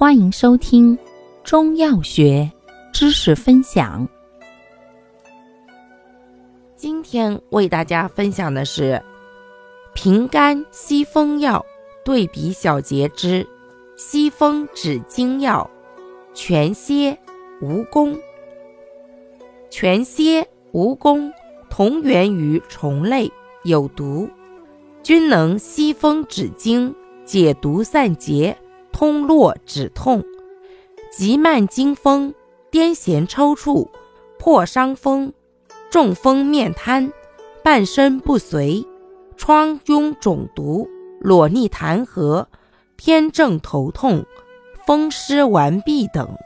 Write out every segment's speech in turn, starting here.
欢迎收听中药学知识分享。今天为大家分享的是平肝息风药对比小结之息风止惊药全蝎、蜈蚣。全蝎、蜈蚣同源于虫类，有毒，均能息风止惊、解毒散结。通络止痛，急慢惊风、癫痫抽搐、破伤风、中风面瘫、半身不遂、疮痈肿毒、裸逆痰核、偏正头痛、风湿顽痹等。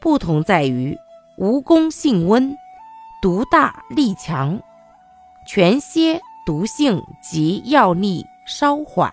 不同在于，蜈蚣性温，毒大力强；全蝎毒性及药力稍缓。